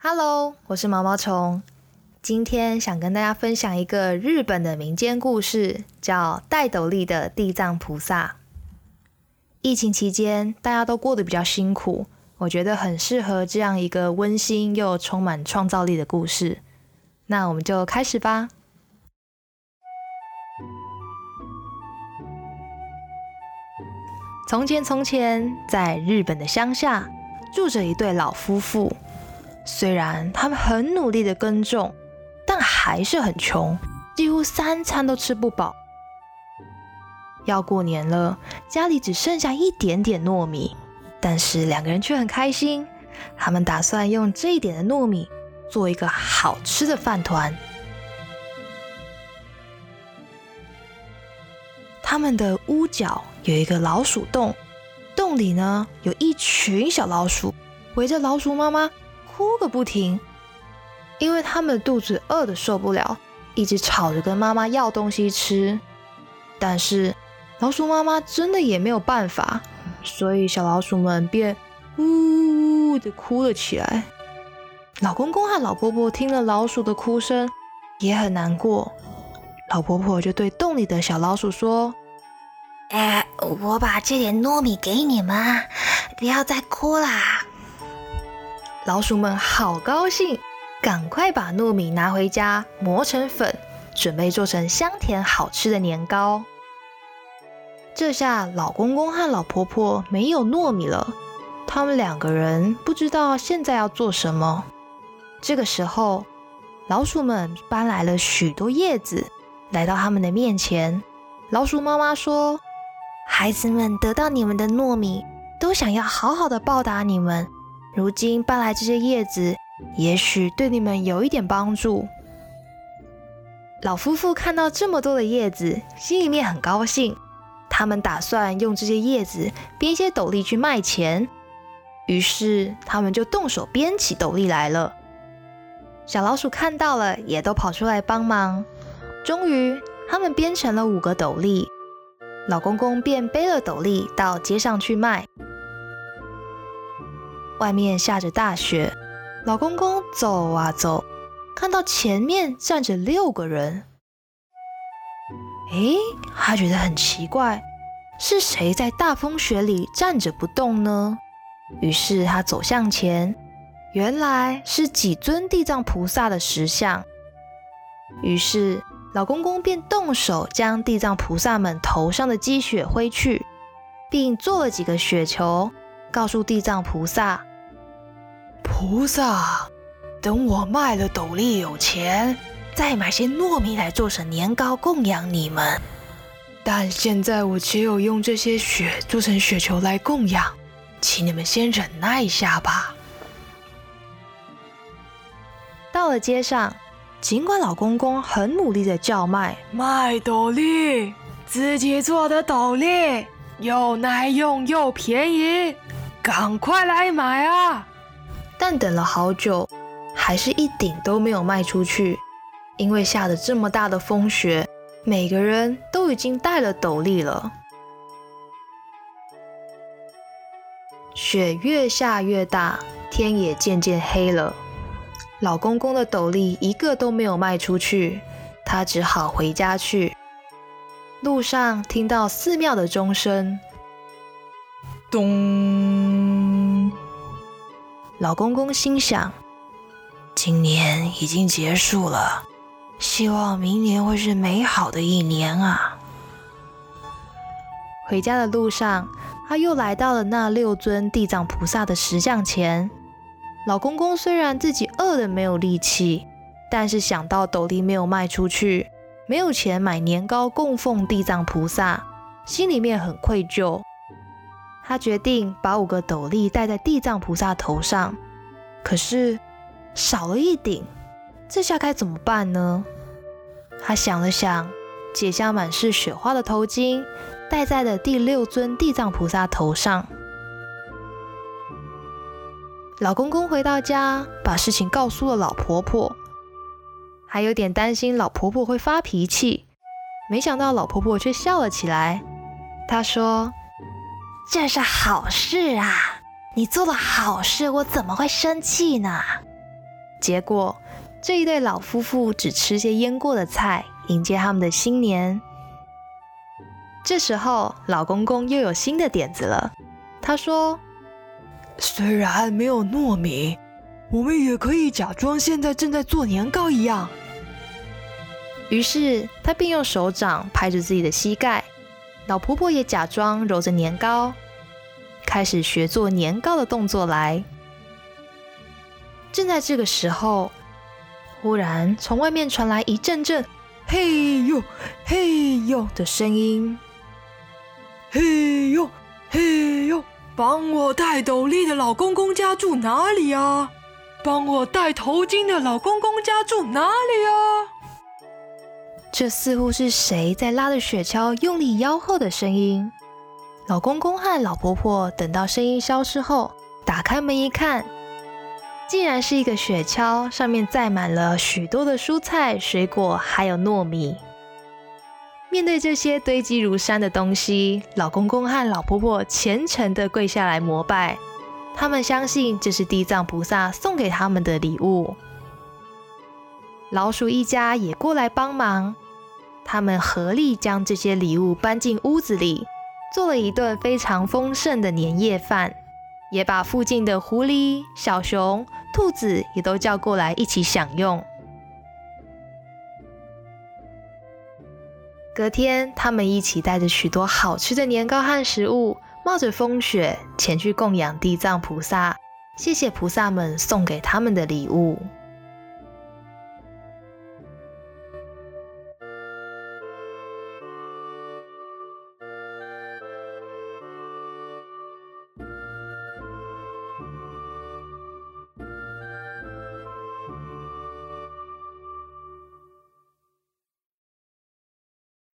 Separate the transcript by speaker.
Speaker 1: Hello，我是毛毛虫。今天想跟大家分享一个日本的民间故事，叫《戴斗笠的地藏菩萨》。疫情期间，大家都过得比较辛苦，我觉得很适合这样一个温馨又充满创造力的故事。那我们就开始吧。从前，从前，在日本的乡下，住着一对老夫妇。虽然他们很努力的耕种，但还是很穷，几乎三餐都吃不饱。要过年了，家里只剩下一点点糯米，但是两个人却很开心。他们打算用这一点的糯米做一个好吃的饭团。他们的屋角有一个老鼠洞，洞里呢有一群小老鼠，围着老鼠妈妈哭个不停，因为他们肚子饿的受不了，一直吵着跟妈妈要东西吃。但是老鼠妈妈真的也没有办法，所以小老鼠们便呜呜的哭了起来。老公公和老婆婆听了老鼠的哭声，也很难过。老婆婆就对洞里的小老鼠说：“
Speaker 2: 哎，我把这点糯米给你们，不要再哭啦。”
Speaker 1: 老鼠们好高兴，赶快把糯米拿回家磨成粉，准备做成香甜好吃的年糕。这下老公公和老婆婆没有糯米了，他们两个人不知道现在要做什么。这个时候，老鼠们搬来了许多叶子。来到他们的面前，老鼠妈妈说：“
Speaker 2: 孩子们得到你们的糯米，都想要好好的报答你们。如今搬来这些叶子，也许对你们有一点帮助。”
Speaker 1: 老夫妇看到这么多的叶子，心里面很高兴。他们打算用这些叶子编一些斗笠去卖钱。于是他们就动手编起斗笠来了。小老鼠看到了，也都跑出来帮忙。终于，他们编成了五个斗笠，老公公便背了斗笠到街上去卖。外面下着大雪，老公公走啊走，看到前面站着六个人，诶，他觉得很奇怪，是谁在大风雪里站着不动呢？于是他走向前，原来是几尊地藏菩萨的石像。于是。老公公便动手将地藏菩萨们头上的积雪挥去，并做了几个雪球，告诉地藏菩萨：“
Speaker 3: 菩萨，等我卖了斗笠有钱，再买些糯米来做成年糕供养你们。但现在我只有用这些雪做成雪球来供养，请你们先忍耐一下吧。”
Speaker 1: 到了街上。尽管老公公很努力的叫卖
Speaker 3: 卖斗笠，自己做的斗笠又耐用又便宜，赶快来买啊！
Speaker 1: 但等了好久，还是一顶都没有卖出去，因为下的这么大的风雪，每个人都已经戴了斗笠了。雪越下越大，天也渐渐黑了。老公公的斗笠一个都没有卖出去，他只好回家去。路上听到寺庙的钟声，咚！老公公心想：今年已经结束了，希望明年会是美好的一年啊！回家的路上，他又来到了那六尊地藏菩萨的石像前。老公公虽然自己饿得没有力气，但是想到斗笠没有卖出去，没有钱买年糕供奉地藏菩萨，心里面很愧疚。他决定把五个斗笠戴在地藏菩萨头上，可是少了一顶，这下该怎么办呢？他想了想，解下满是雪花的头巾，戴在了第六尊地藏菩萨头上。老公公回到家，把事情告诉了老婆婆，还有点担心老婆婆会发脾气。没想到老婆婆却笑了起来。她说：“
Speaker 2: 这是好事啊，你做了好事，我怎么会生气呢？”
Speaker 1: 结果这一对老夫妇只吃些腌过的菜，迎接他们的新年。这时候，老公公又有新的点子了。他说：“
Speaker 3: 虽然没有糯米，我们也可以假装现在正在做年糕一样。”
Speaker 1: 于是他便用手掌拍着自己的膝盖，老婆婆也假装揉着年糕，开始学做年糕的动作来。正在这个时候，忽然从外面传来一阵阵“嘿呦，嘿呦”的声音。
Speaker 3: 嘿呦，嘿呦，帮我戴斗笠的老公公家住哪里啊？帮我戴头巾的老公公家住哪里啊？
Speaker 1: 这似乎是谁在拉着雪橇用力吆喝的声音。老公公和老婆婆等到声音消失后，打开门一看，竟然是一个雪橇，上面载满了许多的蔬菜、水果，还有糯米。面对这些堆积如山的东西，老公公和老婆婆虔诚地跪下来膜拜。他们相信这是地藏菩萨送给他们的礼物。老鼠一家也过来帮忙，他们合力将这些礼物搬进屋子里，做了一顿非常丰盛的年夜饭，也把附近的狐狸、小熊、兔子也都叫过来一起享用。隔天，他们一起带着许多好吃的年糕和食物，冒着风雪前去供养地藏菩萨，谢谢菩萨们送给他们的礼物。